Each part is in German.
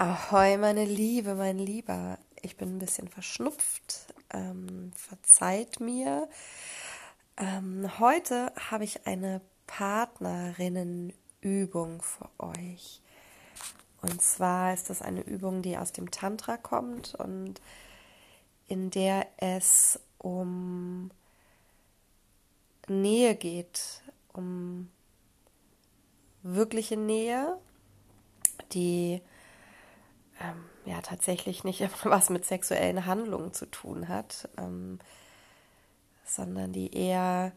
Ahoi, meine Liebe, mein Lieber. Ich bin ein bisschen verschnupft. Ähm, verzeiht mir. Ähm, heute habe ich eine Partnerinnenübung für euch. Und zwar ist das eine Übung, die aus dem Tantra kommt und in der es um Nähe geht, um wirkliche Nähe, die ähm, ja tatsächlich nicht immer was mit sexuellen Handlungen zu tun hat, ähm, sondern die eher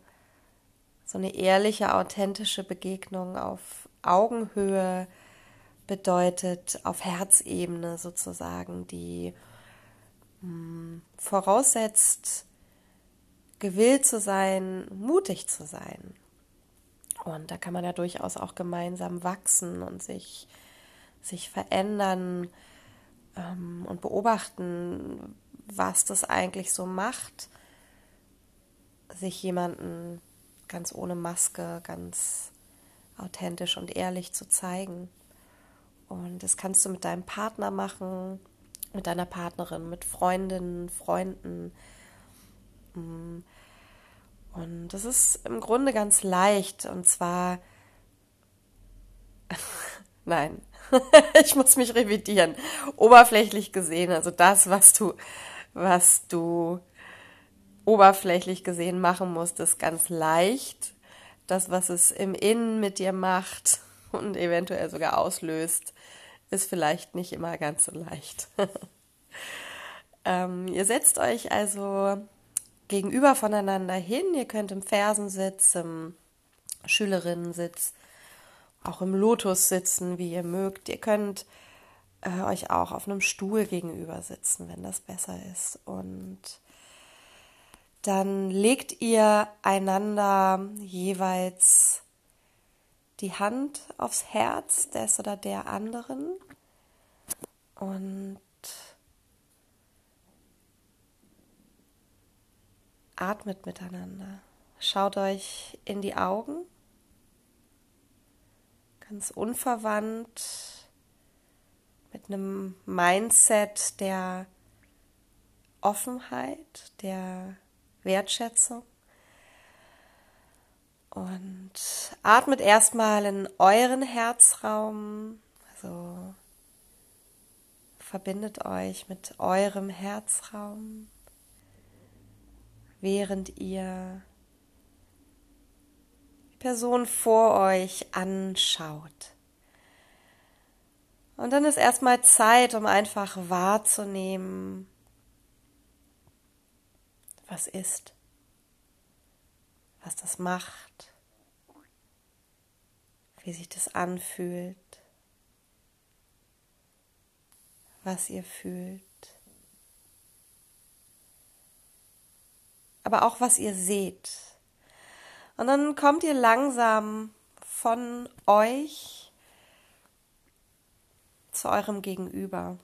so eine ehrliche, authentische Begegnung auf Augenhöhe bedeutet, auf Herzebene sozusagen, die mh, hm, voraussetzt, gewillt zu sein, mutig zu sein. Und da kann man ja durchaus auch gemeinsam wachsen und sich, sich verändern, ähm, und beobachten, was das eigentlich so macht, sich jemanden ganz ohne Maske, ganz authentisch und ehrlich zu zeigen. Und das kannst du mit deinem Partner machen, mit deiner Partnerin, mit Freundinnen, Freunden. Mm. Und das ist im Grunde ganz leicht. Und zwar, nein, ich muss mich revidieren. Oberflächlich gesehen, also das, was du, was du oberflächlich gesehen machen musst, ist ganz leicht. Das, was es im Innen mit dir macht und eventuell sogar auslöst, ist vielleicht nicht immer ganz so leicht. ähm, ihr setzt euch also gegenüber voneinander hin. Ihr könnt im Fersensitz, im Schülerinnensitz auch im Lotus sitzen, wie ihr mögt. Ihr könnt äh, euch auch auf einem Stuhl gegenüber sitzen, wenn das besser ist. Und dann legt ihr einander jeweils die Hand aufs Herz des oder der anderen und atmet miteinander. Schaut euch in die Augen ganz unverwandt, mit einem Mindset der Offenheit, der Wertschätzung. Und atmet erstmal in euren Herzraum, also verbindet euch mit eurem Herzraum, während ihr Person vor euch anschaut. Und dann ist erstmal Zeit, um einfach wahrzunehmen, was ist, was das macht, wie sich das anfühlt, was ihr fühlt, aber auch was ihr seht und dann kommt ihr langsam von euch zu eurem Gegenüber.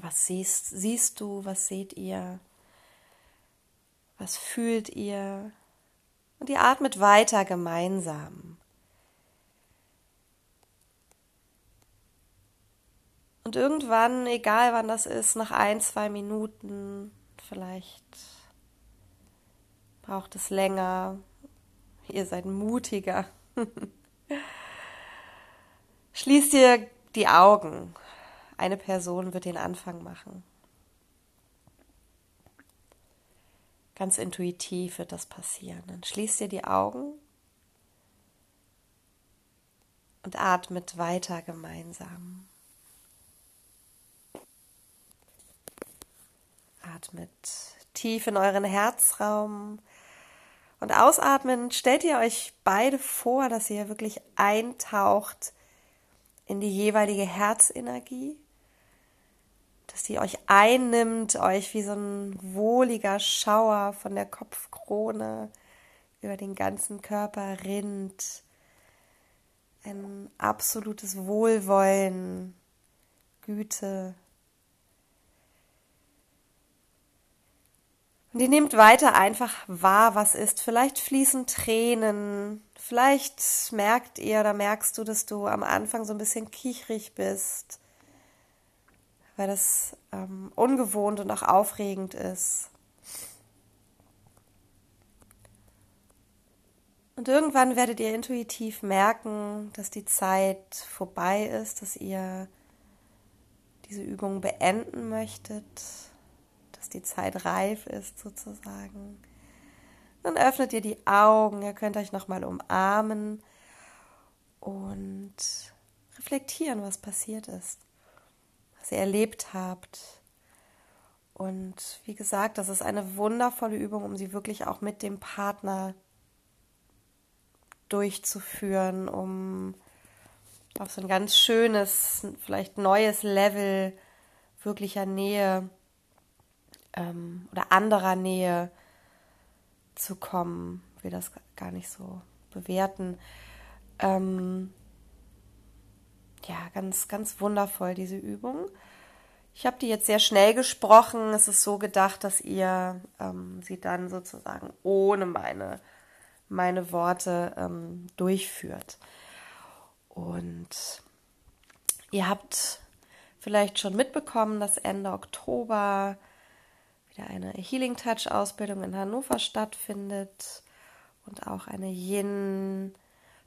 Was siehst, siehst du, was seht ihr? Was fühlt ihr? Und ihr atmet weiter gemeinsam. Und irgendwann, egal wann das ist, nach ein, zwei Minuten, vielleicht braucht es länger, Ihr seid mutiger. Schließt ihr die Augen. Eine Person wird den Anfang machen. Ganz intuitiv wird das passieren. Dann schließt ihr die Augen und atmet weiter gemeinsam. Atmet tief in euren Herzraum und ausatmen, stellt ihr euch beide vor, dass ihr wirklich eintaucht in die jeweilige Herzenergie, dass die euch einnimmt, euch wie so ein wohliger Schauer von der Kopfkrone über den ganzen Körper rinnt. Ein absolutes Wohlwollen, Güte, Und ihr nehmt weiter einfach wahr, was ist. Vielleicht fließen Tränen. Vielleicht merkt ihr oder merkst du, dass du am Anfang so ein bisschen kichrig bist. weil das ähm, ungewohnt und auch aufregend ist. Und irgendwann werdet ihr intuitiv merken, dass die Zeit vorbei ist, dass ihr diese Übung beenden möchtet, dass die Zeit reif ist sozusagen. Dann öffnet ihr die Augen, ihr könnt euch nochmal umarmen und reflektieren, was passiert ist, was ihr erlebt habt. Und wie gesagt, das ist eine wundervolle Übung, um sie wirklich auch mit dem Partner durchzuführen, um auf so ein ganz schönes, vielleicht neues Level wirklicher Nähe ähm, oder anderer Nähe zu kommen. Ich will das gar nicht so bewerten. Ähm, ja, ganz, ganz wundervoll, diese Übung. Ich habe die jetzt sehr schnell gesprochen. Es ist so gedacht, dass ihr ähm, sie dann sozusagen ohne meine, meine Worte ähm, durchführt. Und ihr habt vielleicht schon mitbekommen, dass Ende Oktober wieder eine Healing Touch Ausbildung in Hannover stattfindet und auch eine Yin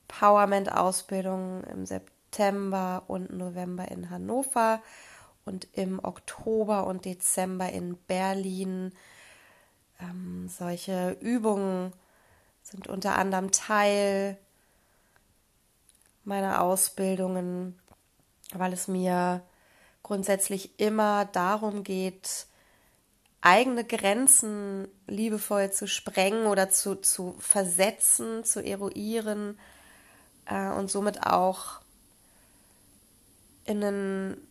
Empowerment Ausbildung im September und November in Hannover und im Oktober und Dezember in Berlin. Ähm, solche Übungen sind unter anderem Teil meiner Ausbildungen, weil es mir grundsätzlich immer darum geht, eigene Grenzen liebevoll zu sprengen oder zu, zu versetzen, zu eruieren äh, und somit auch in einen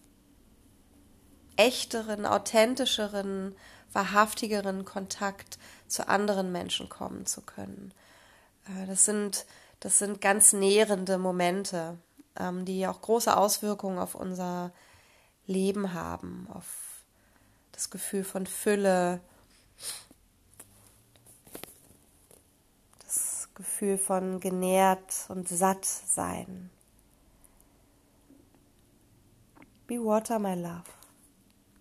echteren, authentischeren, wahrhaftigeren Kontakt zu anderen Menschen kommen zu können. Äh, das sind das sind ganz nährende Momente, ähm, die auch große Auswirkungen auf unser Leben haben, auf das Gefühl von Fülle, das Gefühl von genährt und satt sein. Be water, my love.